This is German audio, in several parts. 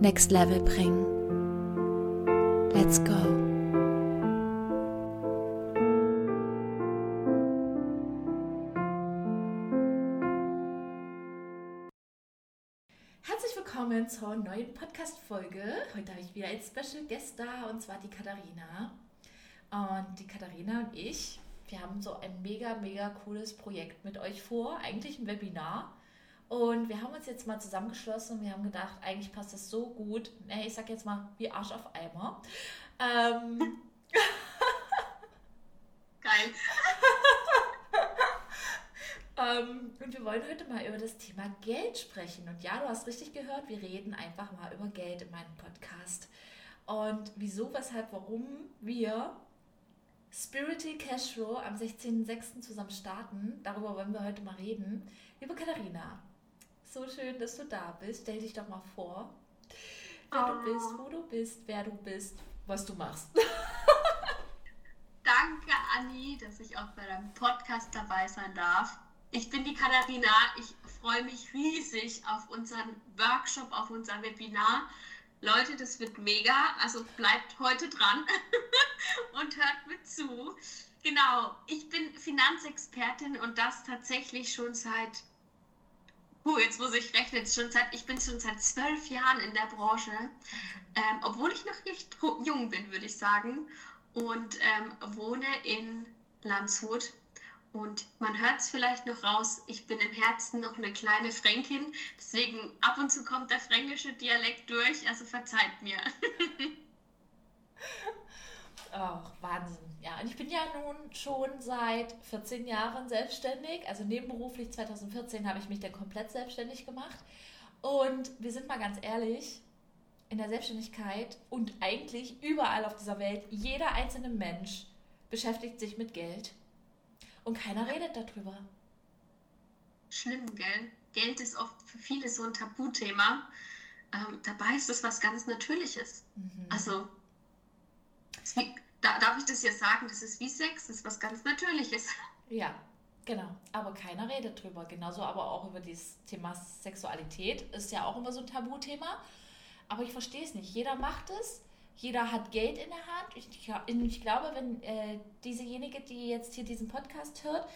next level bringen. Let's go. Herzlich willkommen zur neuen Podcast-Folge. Heute habe ich wieder ein Special Guest da und zwar die Katharina. Und die Katharina und ich, wir haben so ein mega, mega cooles Projekt mit euch vor. Eigentlich ein Webinar und wir haben uns jetzt mal zusammengeschlossen und wir haben gedacht, eigentlich passt das so gut. Nee, ich sag jetzt mal, wie Arsch auf Eimer. Ähm. Geil. ähm, und wir wollen heute mal über das Thema Geld sprechen. Und ja, du hast richtig gehört, wir reden einfach mal über Geld in meinem Podcast. Und wieso, weshalb, warum wir Spiritual Cashflow am 16.06. zusammen starten, darüber wollen wir heute mal reden. Liebe Katharina, so schön, dass du da bist. Stell dich doch mal vor, wer oh. du bist, wo du bist, wer du bist, was du machst. Danke, Anni, dass ich auch bei deinem Podcast dabei sein darf. Ich bin die Katharina. Ich freue mich riesig auf unseren Workshop, auf unser Webinar. Leute, das wird mega. Also bleibt heute dran und hört mit zu. Genau, ich bin Finanzexpertin und das tatsächlich schon seit Puh, jetzt muss ich rechnen, schon seit, ich bin schon seit zwölf Jahren in der Branche, ähm, obwohl ich noch recht jung bin, würde ich sagen, und ähm, wohne in Landshut. Und man hört es vielleicht noch raus, ich bin im Herzen noch eine kleine Fränkin, deswegen ab und zu kommt der fränkische Dialekt durch, also verzeiht mir. Ach, Wahnsinn. Ja, und ich bin ja nun schon seit 14 Jahren selbstständig. Also nebenberuflich 2014 habe ich mich dann komplett selbstständig gemacht. Und wir sind mal ganz ehrlich, in der Selbstständigkeit und eigentlich überall auf dieser Welt, jeder einzelne Mensch beschäftigt sich mit Geld. Und keiner redet darüber. Schlimm, gell? Geld ist oft für viele so ein Tabuthema. Ähm, dabei ist es was ganz Natürliches. Mhm. Also da, darf ich das ja sagen, das ist wie Sex, das ist was ganz Natürliches. Ja, genau. Aber keiner redet drüber. Genauso aber auch über das Thema Sexualität. Ist ja auch immer so ein Tabuthema. Aber ich verstehe es nicht. Jeder macht es. Jeder hat Geld in der Hand. Ich, ich glaube, wenn äh, diesejenige, die jetzt hier diesen Podcast hört,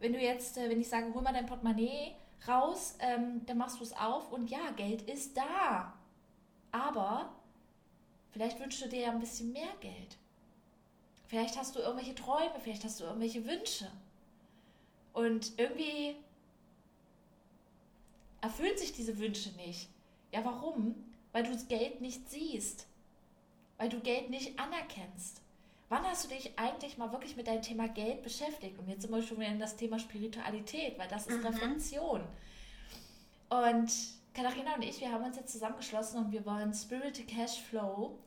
wenn du jetzt, äh, wenn ich sage, hol mal dein Portemonnaie raus, ähm, dann machst du es auf und ja, Geld ist da. Aber vielleicht wünschst du dir ja ein bisschen mehr Geld. Vielleicht hast du irgendwelche Träume, vielleicht hast du irgendwelche Wünsche. Und irgendwie erfüllen sich diese Wünsche nicht. Ja, warum? Weil du das Geld nicht siehst. Weil du Geld nicht anerkennst. Wann hast du dich eigentlich mal wirklich mit deinem Thema Geld beschäftigt? Und jetzt wir schon wieder in das Thema Spiritualität, weil das ist mhm. Reflexion. Und Katharina und ich, wir haben uns jetzt zusammengeschlossen und wir wollen Spiritual Cash Flow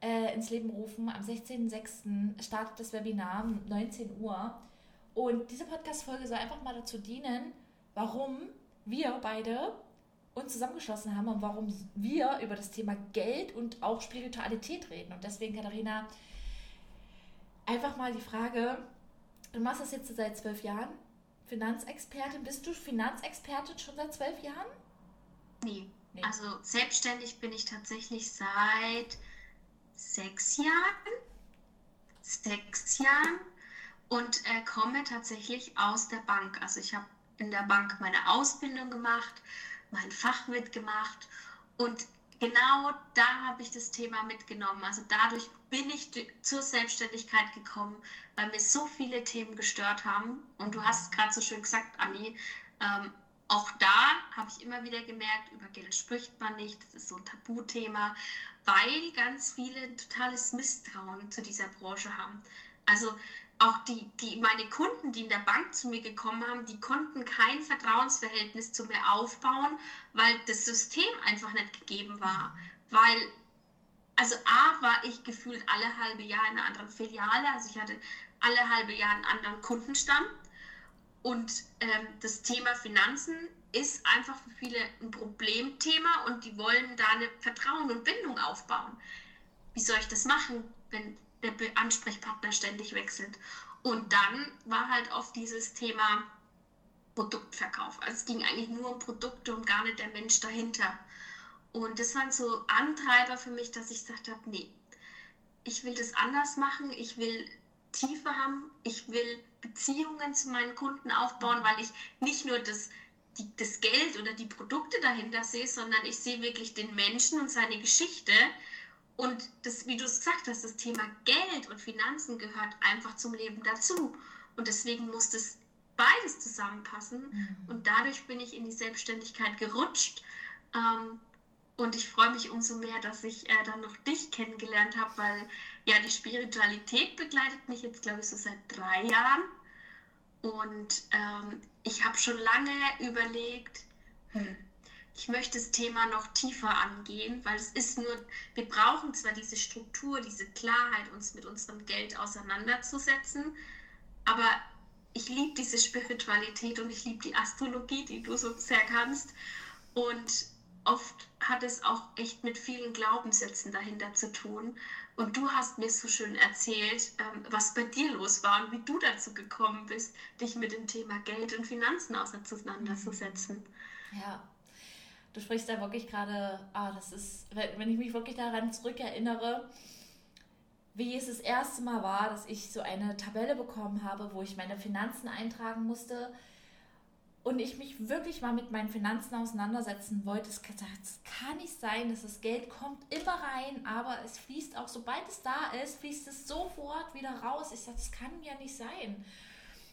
äh, ins Leben rufen. Am 16.06. startet das Webinar um 19 Uhr. Und diese Podcast-Folge soll einfach mal dazu dienen, warum wir beide uns zusammengeschlossen haben und warum wir über das Thema Geld und auch Spiritualität reden. Und deswegen, Katharina, einfach mal die Frage, du machst das jetzt seit zwölf Jahren, Finanzexpertin. Bist du Finanzexpertin schon seit zwölf Jahren? Nee. nee. Also selbstständig bin ich tatsächlich seit sechs Jahren, sechs Jahren und äh, komme tatsächlich aus der Bank. Also ich habe in der Bank meine Ausbildung gemacht, mein Fach mitgemacht und genau da habe ich das Thema mitgenommen. Also dadurch bin ich zur Selbstständigkeit gekommen, weil mir so viele Themen gestört haben. Und du hast es gerade so schön gesagt, Anni, ähm, auch da habe ich immer wieder gemerkt, über Geld spricht man nicht, das ist so ein Tabuthema weil ganz viele ein totales Misstrauen zu dieser Branche haben. Also auch die, die, meine Kunden, die in der Bank zu mir gekommen haben, die konnten kein Vertrauensverhältnis zu mir aufbauen, weil das System einfach nicht gegeben war. Weil also A war ich gefühlt alle halbe Jahr in einer anderen Filiale, also ich hatte alle halbe Jahr einen anderen Kundenstamm. Und ähm, das Thema Finanzen ist einfach für viele ein Problemthema und die wollen da eine Vertrauen und Bindung aufbauen. Wie soll ich das machen, wenn der Ansprechpartner ständig wechselt? Und dann war halt oft dieses Thema Produktverkauf. Also es ging eigentlich nur um Produkte und gar nicht der Mensch dahinter. Und das waren so Antreiber für mich, dass ich gesagt habe, nee, ich will das anders machen, ich will Tiefe haben, ich will Beziehungen zu meinen Kunden aufbauen, weil ich nicht nur das, die, das Geld oder die Produkte dahinter sehe, sondern ich sehe wirklich den Menschen und seine Geschichte. Und das, wie du es gesagt hast, das Thema Geld und Finanzen gehört einfach zum Leben dazu. Und deswegen muss das beides zusammenpassen. Mhm. Und dadurch bin ich in die Selbstständigkeit gerutscht. Ähm, und ich freue mich umso mehr, dass ich äh, dann noch dich kennengelernt habe, weil ja die Spiritualität begleitet mich jetzt, glaube ich, so seit drei Jahren. Und ähm, ich habe schon lange überlegt, hm, ich möchte das Thema noch tiefer angehen, weil es ist nur, wir brauchen zwar diese Struktur, diese Klarheit, uns mit unserem Geld auseinanderzusetzen, aber ich liebe diese Spiritualität und ich liebe die Astrologie, die du so sehr kannst. Und oft hat es auch echt mit vielen Glaubenssätzen dahinter zu tun. Und du hast mir so schön erzählt, ähm, was bei dir los war und wie du dazu gekommen bist, dich mit dem Thema Geld und Finanzen auseinanderzusetzen. Ja, du sprichst da wirklich gerade, ah, das ist, wenn ich mich wirklich daran zurückerinnere, wie es das erste Mal war, dass ich so eine Tabelle bekommen habe, wo ich meine Finanzen eintragen musste und ich mich wirklich mal mit meinen Finanzen auseinandersetzen wollte, es kann nicht sein, dass das Geld kommt immer rein, aber es fließt auch, sobald es da ist, fließt es sofort wieder raus. Ich sage, das kann ja nicht sein.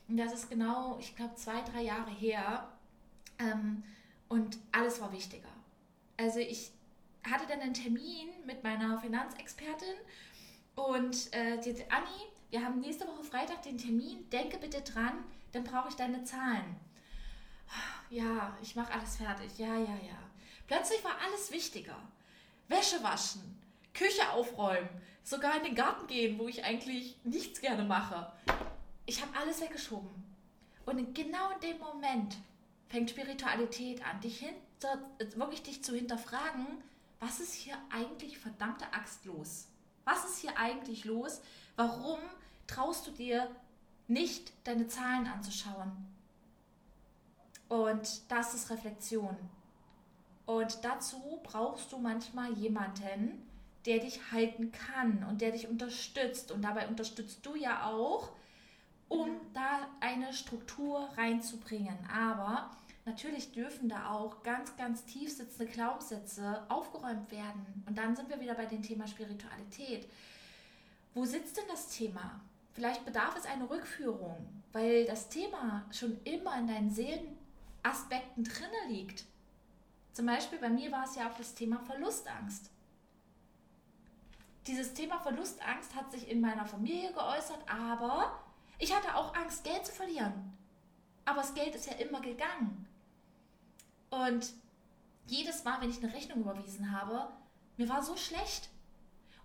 Und das ist genau, ich glaube, zwei, drei Jahre her. Ähm, und alles war wichtiger. Also ich hatte dann einen Termin mit meiner Finanzexpertin und äh, die Anni, wir haben nächste Woche Freitag den Termin, denke bitte dran, dann brauche ich deine Zahlen ja, ich mache alles fertig, ja, ja, ja. Plötzlich war alles wichtiger. Wäsche waschen, Küche aufräumen, sogar in den Garten gehen, wo ich eigentlich nichts gerne mache. Ich habe alles weggeschoben. Und genau in dem Moment fängt Spiritualität an, dich hinter, wirklich dich zu hinterfragen, was ist hier eigentlich verdammte Axt los? Was ist hier eigentlich los? Warum traust du dir nicht, deine Zahlen anzuschauen? Und das ist Reflexion. Und dazu brauchst du manchmal jemanden, der dich halten kann und der dich unterstützt. Und dabei unterstützt du ja auch, um da eine Struktur reinzubringen. Aber natürlich dürfen da auch ganz, ganz tief sitzende Glaubenssätze aufgeräumt werden. Und dann sind wir wieder bei dem Thema Spiritualität. Wo sitzt denn das Thema? Vielleicht bedarf es einer Rückführung, weil das Thema schon immer in deinen Seelen Aspekten drinne liegt. Zum Beispiel bei mir war es ja auch das Thema Verlustangst. Dieses Thema Verlustangst hat sich in meiner Familie geäußert, aber ich hatte auch Angst, Geld zu verlieren. Aber das Geld ist ja immer gegangen. Und jedes Mal, wenn ich eine Rechnung überwiesen habe, mir war so schlecht.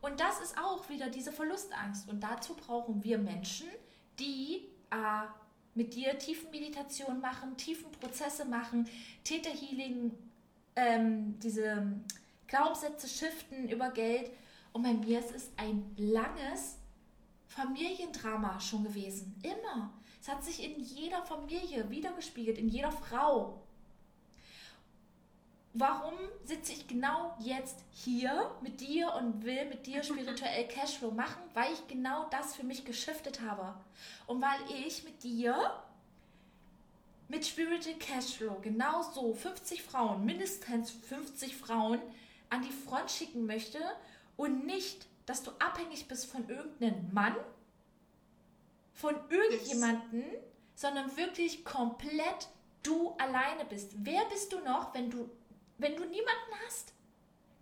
Und das ist auch wieder diese Verlustangst. Und dazu brauchen wir Menschen, die äh, mit dir tiefen Meditation machen, tiefen Prozesse machen, Täterhealing, ähm, diese Glaubenssätze shiften über Geld. Und bei mir ist es ein langes Familiendrama schon gewesen. Immer. Es hat sich in jeder Familie wiedergespiegelt, in jeder Frau. Warum sitze ich genau jetzt hier mit dir und will mit dir spirituell Cashflow machen? Weil ich genau das für mich geschiftet habe. Und weil ich mit dir mit Spiritual Cashflow genauso 50 Frauen, mindestens 50 Frauen an die Front schicken möchte und nicht, dass du abhängig bist von irgendeinem Mann, von irgendjemanden, sondern wirklich komplett du alleine bist. Wer bist du noch, wenn du wenn du niemanden hast,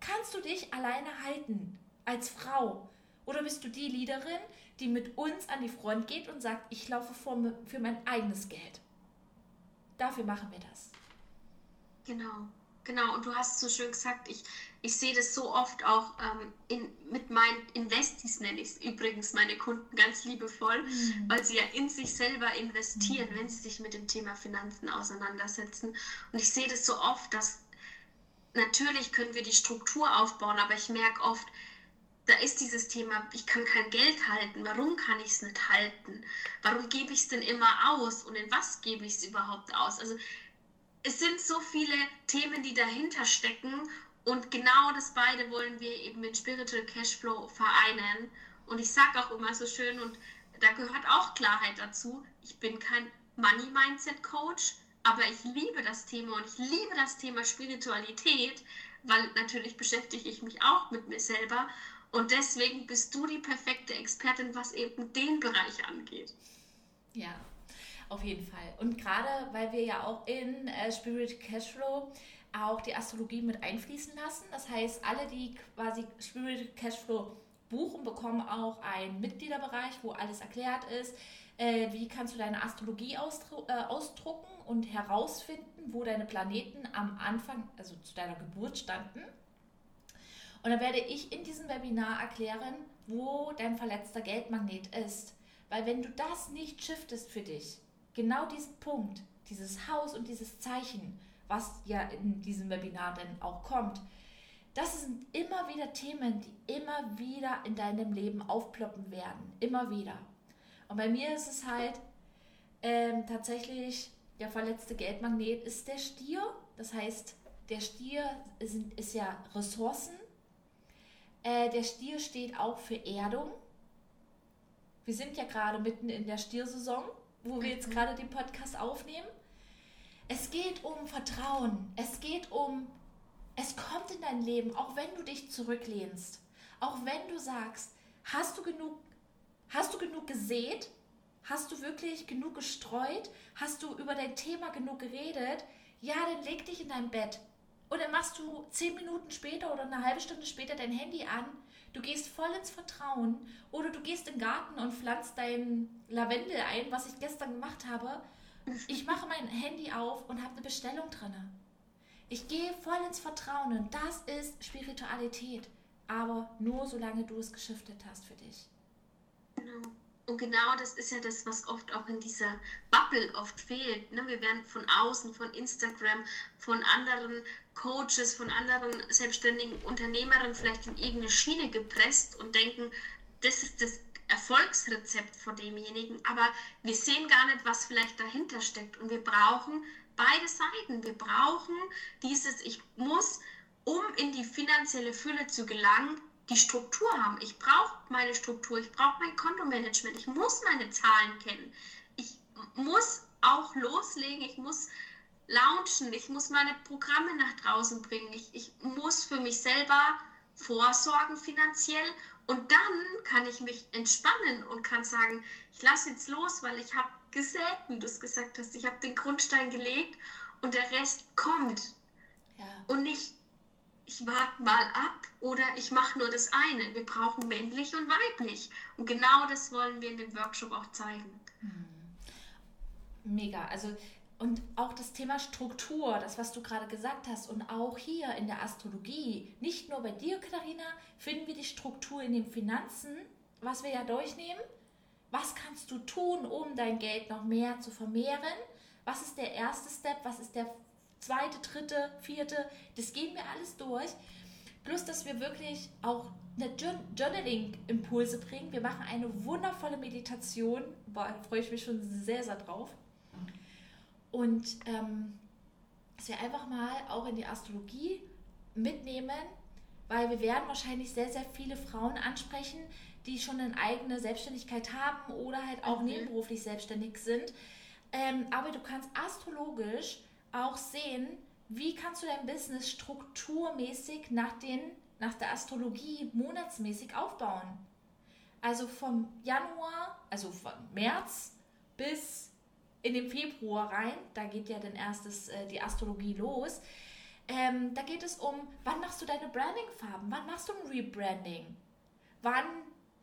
kannst du dich alleine halten als Frau? Oder bist du die Leaderin, die mit uns an die Front geht und sagt, ich laufe vor, für mein eigenes Geld? Dafür machen wir das. Genau, genau. Und du hast so schön gesagt, ich, ich sehe das so oft auch ähm, in, mit meinen Investis, nenne ich es übrigens meine Kunden ganz liebevoll, mhm. weil sie ja in sich selber investieren, mhm. wenn sie sich mit dem Thema Finanzen auseinandersetzen. Und ich sehe das so oft, dass natürlich können wir die Struktur aufbauen, aber ich merke oft, da ist dieses Thema, ich kann kein Geld halten. Warum kann ich es nicht halten? Warum gebe ich es denn immer aus? Und in was gebe ich es überhaupt aus? Also es sind so viele Themen, die dahinter stecken. Und genau das beide wollen wir eben mit Spiritual Cashflow vereinen. Und ich sage auch immer so schön, und da gehört auch Klarheit dazu, ich bin kein Money Mindset Coach, aber ich liebe das Thema und ich liebe das Thema Spiritualität, weil natürlich beschäftige ich mich auch mit mir selber. Und deswegen bist du die perfekte Expertin, was eben den Bereich angeht. Ja, auf jeden Fall. Und gerade weil wir ja auch in äh, Spirit Cashflow auch die Astrologie mit einfließen lassen. Das heißt, alle, die quasi Spirit Cashflow buchen, bekommen auch einen Mitgliederbereich, wo alles erklärt ist. Äh, wie kannst du deine Astrologie äh, ausdrucken und herausfinden, wo deine Planeten am Anfang, also zu deiner Geburt standen und dann werde ich in diesem Webinar erklären, wo dein verletzter Geldmagnet ist. Weil wenn du das nicht shiftest für dich, genau diesen Punkt, dieses Haus und dieses Zeichen, was ja in diesem Webinar dann auch kommt, das sind immer wieder Themen, die immer wieder in deinem Leben aufploppen werden. Immer wieder. Und bei mir ist es halt ähm, tatsächlich, der verletzte Geldmagnet ist der Stier. Das heißt, der Stier ist, ist ja Ressourcen äh, der Stier steht auch für Erdung. Wir sind ja gerade mitten in der Stiersaison, wo wir jetzt mhm. gerade den Podcast aufnehmen. Es geht um Vertrauen. Es geht um, es kommt in dein Leben, auch wenn du dich zurücklehnst. Auch wenn du sagst, hast du genug, hast du genug gesät? Hast du wirklich genug gestreut? Hast du über dein Thema genug geredet? Ja, dann leg dich in dein Bett. Dann machst du zehn Minuten später oder eine halbe Stunde später dein Handy an. Du gehst voll ins Vertrauen. Oder du gehst in den Garten und pflanzt dein Lavendel ein, was ich gestern gemacht habe. Ich mache mein Handy auf und habe eine Bestellung drin. Ich gehe voll ins Vertrauen und das ist Spiritualität. Aber nur solange du es geschiftet hast für dich. Genau. Und genau das ist ja das, was oft auch in dieser Bubble oft fehlt. Ne? Wir werden von außen, von Instagram, von anderen Coaches, von anderen selbstständigen Unternehmerinnen vielleicht in irgendeine Schiene gepresst und denken, das ist das Erfolgsrezept von demjenigen. Aber wir sehen gar nicht, was vielleicht dahinter steckt. Und wir brauchen beide Seiten. Wir brauchen dieses, ich muss, um in die finanzielle Fülle zu gelangen, die Struktur haben. Ich brauche meine Struktur, ich brauche mein Kontomanagement, ich muss meine Zahlen kennen. Ich muss auch loslegen, ich muss launchen, ich muss meine Programme nach draußen bringen, ich, ich muss für mich selber vorsorgen finanziell und dann kann ich mich entspannen und kann sagen, ich lasse jetzt los, weil ich habe gesät, wie du es gesagt hast, ich habe den Grundstein gelegt und der Rest kommt. Ja. Und nicht ich warte mal ab oder ich mache nur das eine. Wir brauchen männlich und weiblich. Und genau das wollen wir in dem Workshop auch zeigen. Hm. Mega. Also und auch das Thema Struktur, das, was du gerade gesagt hast, und auch hier in der Astrologie, nicht nur bei dir, Katharina, finden wir die Struktur in den Finanzen, was wir ja durchnehmen. Was kannst du tun, um dein Geld noch mehr zu vermehren? Was ist der erste Step? Was ist der zweite, dritte, vierte, das gehen wir alles durch. Plus, dass wir wirklich auch eine Journaling-Impulse bringen. Wir machen eine wundervolle Meditation, da freue ich mich schon sehr, sehr drauf. Und ähm, dass wir einfach mal auch in die Astrologie mitnehmen, weil wir werden wahrscheinlich sehr, sehr viele Frauen ansprechen, die schon eine eigene Selbstständigkeit haben oder halt auch mhm. nebenberuflich selbstständig sind. Ähm, aber du kannst astrologisch auch sehen, wie kannst du dein Business strukturmäßig nach, den, nach der Astrologie monatsmäßig aufbauen. Also vom Januar, also von März bis in den Februar rein, da geht ja dann erstes äh, die Astrologie los. Ähm, da geht es um, wann machst du deine Branding-Farben? Wann machst du ein Rebranding? Wann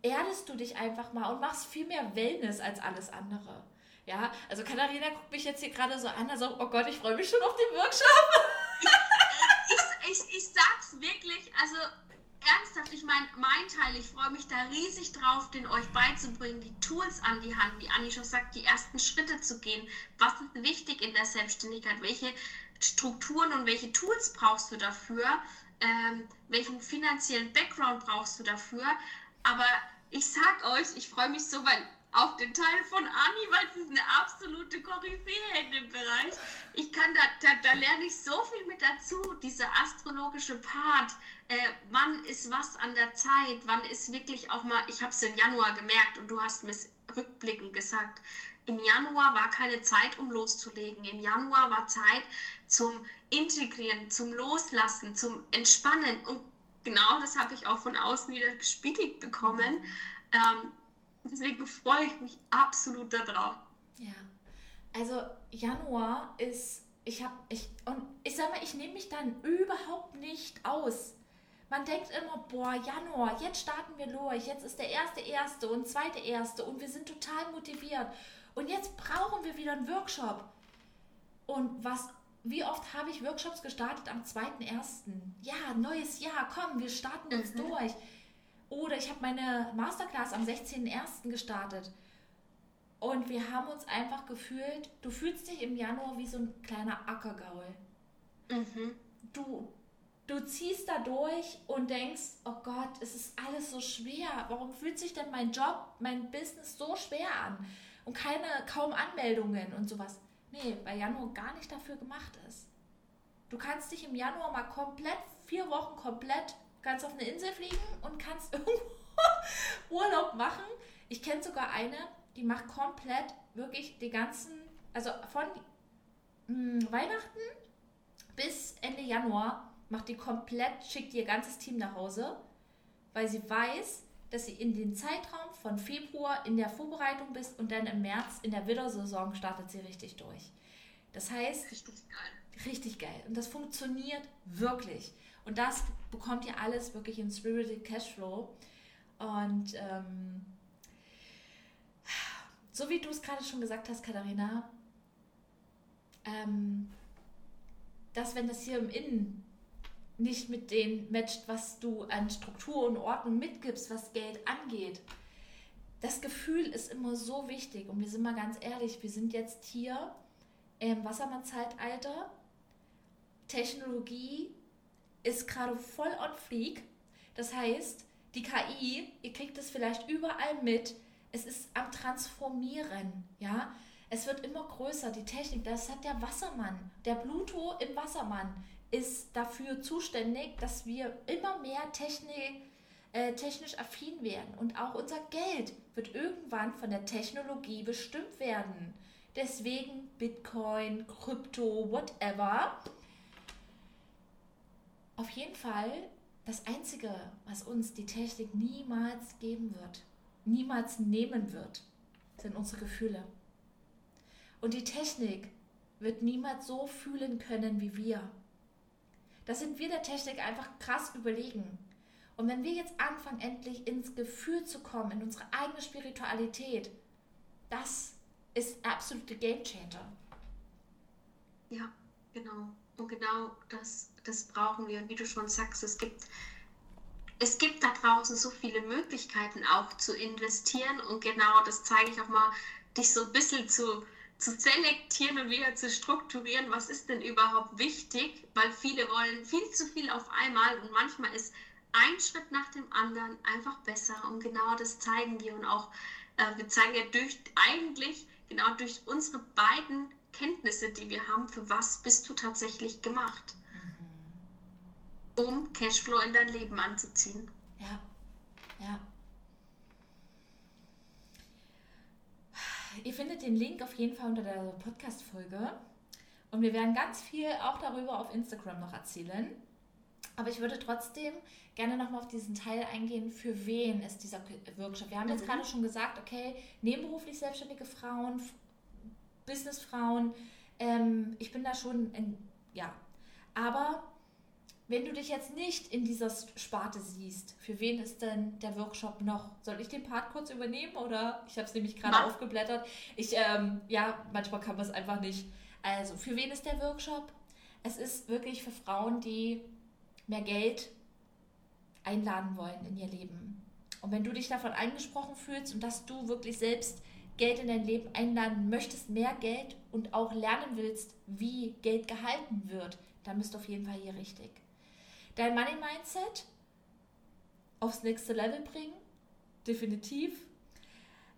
erdest du dich einfach mal und machst viel mehr Wellness als alles andere? Ja, also Katharina guckt mich jetzt hier gerade so an, also, oh Gott, ich freue mich schon auf den Workshop. ich, ich sag's wirklich, also ernsthaft, ich meine, mein Teil, ich freue mich da riesig drauf, den euch beizubringen, die Tools an die Hand, wie Anni schon sagt, die ersten Schritte zu gehen. Was ist wichtig in der Selbstständigkeit? Welche Strukturen und welche Tools brauchst du dafür? Ähm, welchen finanziellen Background brauchst du dafür? Aber ich sag euch, ich freue mich so, weil auf den Teil von Anni, weil sie ist eine absolute Koryphäe in dem Bereich. Ich kann da, da, da lerne ich so viel mit dazu, dieser astrologische Part. Äh, wann ist was an der Zeit? Wann ist wirklich auch mal, ich habe es im Januar gemerkt und du hast mir rückblickend gesagt, im Januar war keine Zeit, um loszulegen. Im Januar war Zeit zum Integrieren, zum Loslassen, zum Entspannen. Und genau das habe ich auch von außen wieder gespiegelt bekommen. Ähm, deswegen freue ich mich absolut darauf. Ja, also Januar ist, ich habe, ich, und ich sag mal, ich nehme mich dann überhaupt nicht aus. Man denkt immer, boah, Januar, jetzt starten wir los, jetzt ist der erste erste und zweite erste und wir sind total motiviert. Und jetzt brauchen wir wieder einen Workshop. Und was, wie oft habe ich Workshops gestartet am 2.1.? Ja, neues Jahr, komm, wir starten jetzt mhm. durch. Oder ich habe meine Masterclass am 16.01. gestartet. Und wir haben uns einfach gefühlt, du fühlst dich im Januar wie so ein kleiner Ackergaul. Mhm. Du, du ziehst da durch und denkst, oh Gott, es ist alles so schwer. Warum fühlt sich denn mein Job, mein Business so schwer an? Und keine, kaum Anmeldungen und sowas. Nee, weil Januar gar nicht dafür gemacht ist. Du kannst dich im Januar mal komplett, vier Wochen komplett kannst auf eine Insel fliegen und kannst irgendwo Urlaub machen. Ich kenne sogar eine, die macht komplett wirklich die ganzen, also von mh, hm, Weihnachten bis Ende Januar macht die komplett, schickt ihr ganzes Team nach Hause, weil sie weiß, dass sie in den Zeitraum von Februar in der Vorbereitung bist und dann im März in der Widdersaison startet sie richtig durch. Das heißt, richtig geil. Richtig geil. Und das funktioniert wirklich. Und das bekommt ihr alles wirklich im Spirited Cashflow. Und ähm, so wie du es gerade schon gesagt hast, Katharina, ähm, dass wenn das hier im Innen nicht mit dem matcht, was du an Struktur und Ordnung mitgibst, was Geld angeht, das Gefühl ist immer so wichtig. Und wir sind mal ganz ehrlich, wir sind jetzt hier im Wassermann-Zeitalter. Technologie ist gerade voll on fleek. Das heißt, die KI, ihr kriegt es vielleicht überall mit, es ist am Transformieren, ja. Es wird immer größer, die Technik, das hat der Wassermann, der Pluto im Wassermann ist dafür zuständig, dass wir immer mehr Technik, äh, technisch affin werden. Und auch unser Geld wird irgendwann von der Technologie bestimmt werden. Deswegen Bitcoin, Krypto, whatever auf jeden Fall das Einzige, was uns die Technik niemals geben wird, niemals nehmen wird, sind unsere Gefühle. Und die Technik wird niemals so fühlen können wie wir. Da sind wir der Technik einfach krass überlegen. Und wenn wir jetzt anfangen, endlich ins Gefühl zu kommen, in unsere eigene Spiritualität, das ist absolute Game Changer. Ja, genau. Und genau das, das brauchen wir. Und wie du schon sagst, es gibt, es gibt da draußen so viele Möglichkeiten auch zu investieren. Und genau das zeige ich auch mal, dich so ein bisschen zu, zu selektieren und wieder zu strukturieren, was ist denn überhaupt wichtig, weil viele wollen viel zu viel auf einmal und manchmal ist ein Schritt nach dem anderen einfach besser und genau das zeigen wir und auch äh, wir zeigen ja durch eigentlich genau durch unsere beiden Kenntnisse, die wir haben, für was bist du tatsächlich gemacht, mhm. um Cashflow in dein Leben anzuziehen. Ja, ja. Ihr findet den Link auf jeden Fall unter der Podcast-Folge. Und wir werden ganz viel auch darüber auf Instagram noch erzählen. Aber ich würde trotzdem gerne nochmal auf diesen Teil eingehen, für wen ist dieser Workshop. Wir haben jetzt mhm. gerade schon gesagt, okay, nebenberuflich selbstständige Frauen, Businessfrauen. Ähm, ich bin da schon, in, ja. Aber wenn du dich jetzt nicht in dieser Sparte siehst, für wen ist denn der Workshop noch? Soll ich den Part kurz übernehmen oder? Ich habe es nämlich gerade aufgeblättert. Ich, ähm, ja, manchmal kann man es einfach nicht. Also, für wen ist der Workshop? Es ist wirklich für Frauen, die mehr Geld einladen wollen in ihr Leben. Und wenn du dich davon angesprochen fühlst und dass du wirklich selbst Geld in dein Leben einladen möchtest, mehr Geld und auch lernen willst, wie Geld gehalten wird, dann bist du auf jeden Fall hier richtig. Dein Money Mindset aufs nächste Level bringen, definitiv.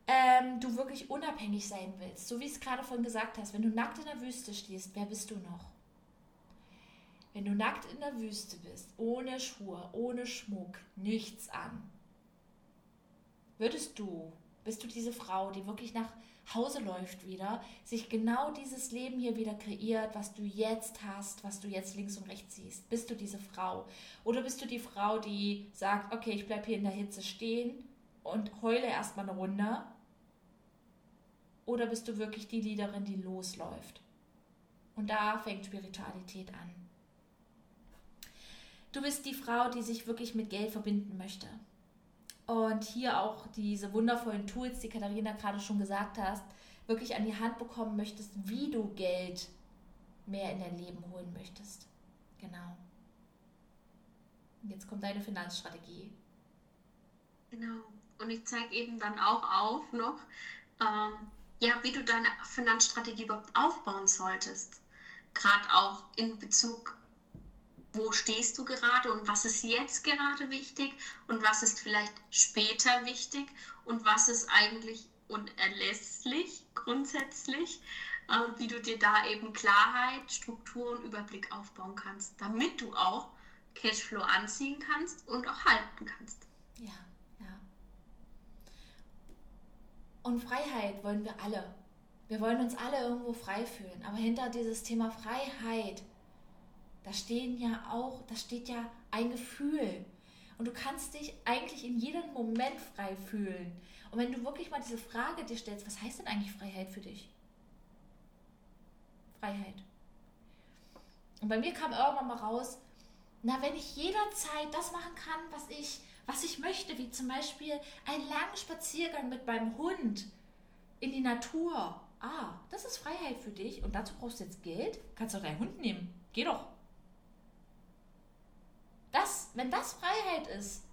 Ähm, du wirklich unabhängig sein willst, so wie ich es gerade von gesagt hast, wenn du nackt in der Wüste stehst, wer bist du noch? Wenn du nackt in der Wüste bist, ohne Schuhe, ohne Schmuck, nichts an, würdest du, bist du diese Frau, die wirklich nach Hause läuft wieder, sich genau dieses Leben hier wieder kreiert, was du jetzt hast, was du jetzt links und rechts siehst? Bist du diese Frau? Oder bist du die Frau, die sagt, okay, ich bleibe hier in der Hitze stehen und heule erstmal eine Runde? Oder bist du wirklich die Liederin, die losläuft? Und da fängt Spiritualität an. Du bist die Frau, die sich wirklich mit Geld verbinden möchte und hier auch diese wundervollen Tools, die Katharina gerade schon gesagt hast, wirklich an die Hand bekommen möchtest, wie du Geld mehr in dein Leben holen möchtest. Genau. Jetzt kommt deine Finanzstrategie. Genau. Und ich zeige eben dann auch auf noch, ähm, ja, wie du deine Finanzstrategie überhaupt aufbauen solltest. Gerade auch in Bezug wo stehst du gerade und was ist jetzt gerade wichtig und was ist vielleicht später wichtig und was ist eigentlich unerlässlich grundsätzlich, äh, wie du dir da eben Klarheit, Struktur und Überblick aufbauen kannst, damit du auch Cashflow anziehen kannst und auch halten kannst. Ja, ja. Und Freiheit wollen wir alle. Wir wollen uns alle irgendwo frei fühlen. Aber hinter dieses Thema Freiheit da stehen ja auch, da steht ja ein Gefühl. Und du kannst dich eigentlich in jedem Moment frei fühlen. Und wenn du wirklich mal diese Frage dir stellst, was heißt denn eigentlich Freiheit für dich? Freiheit. Und bei mir kam irgendwann mal raus, na, wenn ich jederzeit das machen kann, was ich, was ich möchte, wie zum Beispiel einen langen Spaziergang mit meinem Hund in die Natur. Ah, das ist Freiheit für dich und dazu brauchst du jetzt Geld? Kannst du deinen Hund nehmen. Geh doch. Das, wenn das Freiheit ist,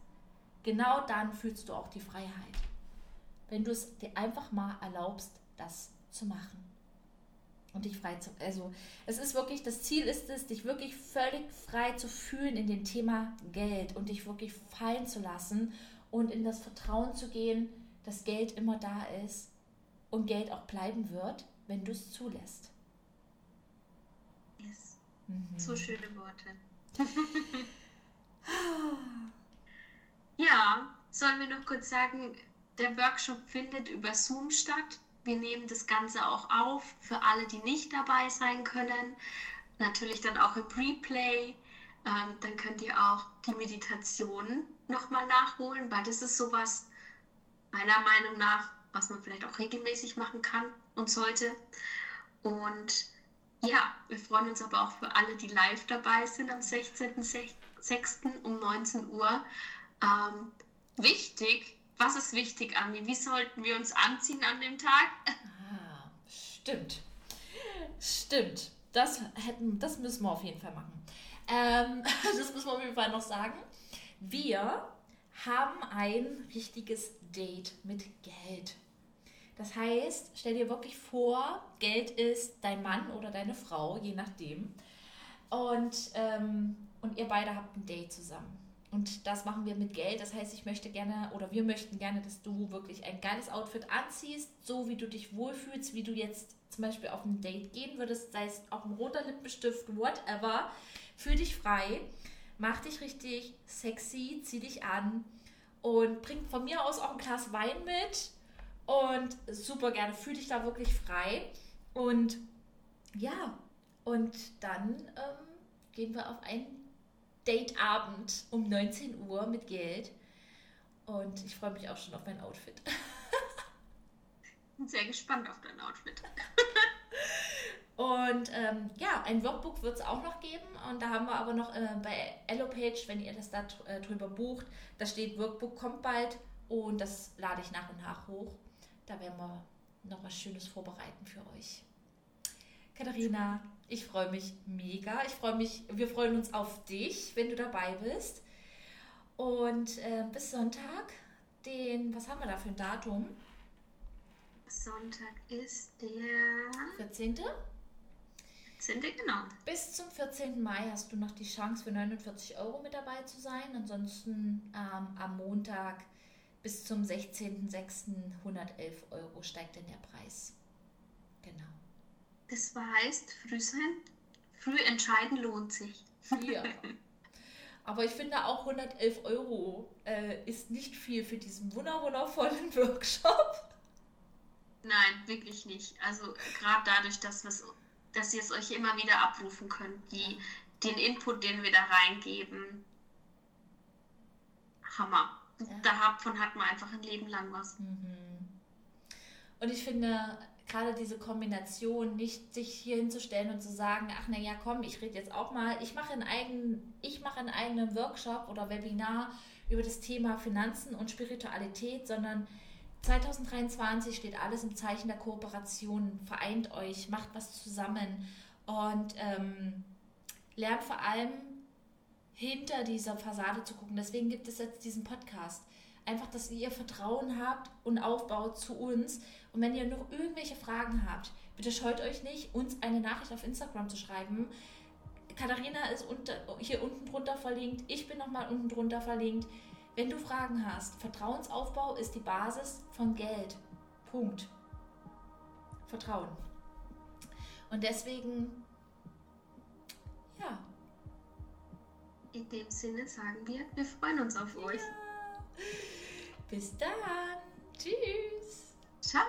genau dann fühlst du auch die Freiheit. Wenn du es dir einfach mal erlaubst, das zu machen. Und dich frei zu. Also, es ist wirklich, das Ziel ist es, dich wirklich völlig frei zu fühlen in dem Thema Geld und dich wirklich fallen zu lassen und in das Vertrauen zu gehen, dass Geld immer da ist und Geld auch bleiben wird, wenn du es zulässt. Yes. Mhm. So schöne Worte. Ja, sollen wir noch kurz sagen, der Workshop findet über Zoom statt. Wir nehmen das Ganze auch auf für alle, die nicht dabei sein können. Natürlich dann auch im Replay. Ähm, dann könnt ihr auch die Meditation nochmal nachholen, weil das ist sowas, meiner Meinung nach, was man vielleicht auch regelmäßig machen kann und sollte. Und ja, wir freuen uns aber auch für alle, die live dabei sind am 16.06. 6. um 19 Uhr. Ähm, wichtig, was ist wichtig, Anni? Wie sollten wir uns anziehen an dem Tag? Ah, stimmt. Stimmt. Das, hätten, das müssen wir auf jeden Fall machen. Ähm, das müssen wir auf jeden Fall noch sagen. Wir haben ein richtiges Date mit Geld. Das heißt, stell dir wirklich vor, Geld ist dein Mann oder deine Frau, je nachdem. Und ähm, und ihr beide habt ein Date zusammen. Und das machen wir mit Geld. Das heißt, ich möchte gerne oder wir möchten gerne, dass du wirklich ein geiles Outfit anziehst, so wie du dich wohlfühlst, wie du jetzt zum Beispiel auf ein Date gehen würdest, sei es auch ein roter Lippenstift, whatever. Fühl dich frei, mach dich richtig sexy, zieh dich an und bring von mir aus auch ein Glas Wein mit. Und super gerne, fühl dich da wirklich frei. Und ja, und dann ähm, gehen wir auf ein Dateabend um 19 Uhr mit Geld. Und ich freue mich auch schon auf mein Outfit. Bin sehr gespannt auf dein Outfit. Und ähm, ja, ein Workbook wird es auch noch geben. Und da haben wir aber noch äh, bei EloPage, wenn ihr das da äh, drüber bucht, da steht Workbook kommt bald. Und das lade ich nach und nach hoch. Da werden wir noch was Schönes vorbereiten für euch. Katharina, ich freue mich mega. Ich freue mich, wir freuen uns auf dich, wenn du dabei bist. Und äh, bis Sonntag, den, was haben wir da für ein Datum? Sonntag ist der 14. 14. genau. Bis zum 14. Mai hast du noch die Chance für 49 Euro mit dabei zu sein. Ansonsten ähm, am Montag bis zum 16.06. 111 Euro steigt denn der Preis. Genau. Das heißt, früh sein, früh entscheiden lohnt sich. Ja. Aber ich finde auch 111 Euro äh, ist nicht viel für diesen wundervollen Workshop. Nein, wirklich nicht. Also gerade dadurch, dass, dass ihr es euch immer wieder abrufen könnt, die, den Input, den wir da reingeben, Hammer. Ja. Davon hat man einfach ein Leben lang was. Mhm. Und ich finde, gerade diese Kombination, nicht sich hier hinzustellen und zu sagen, ach na ja, komm, ich rede jetzt auch mal, ich mache einen eigenen, ich mache einen eigenen Workshop oder Webinar über das Thema Finanzen und Spiritualität, sondern 2023 steht alles im Zeichen der Kooperation. Vereint euch, macht was zusammen und ähm, lernt vor allem hinter dieser Fassade zu gucken. Deswegen gibt es jetzt diesen Podcast. Einfach, dass ihr Vertrauen habt und aufbaut zu uns. Und wenn ihr noch irgendwelche Fragen habt, bitte scheut euch nicht, uns eine Nachricht auf Instagram zu schreiben. Katharina ist unter, hier unten drunter verlinkt. Ich bin nochmal unten drunter verlinkt. Wenn du Fragen hast, Vertrauensaufbau ist die Basis von Geld. Punkt. Vertrauen. Und deswegen, ja. In dem Sinne sagen wir, wir freuen uns auf euch. Bis dann. Tschüss. Ciao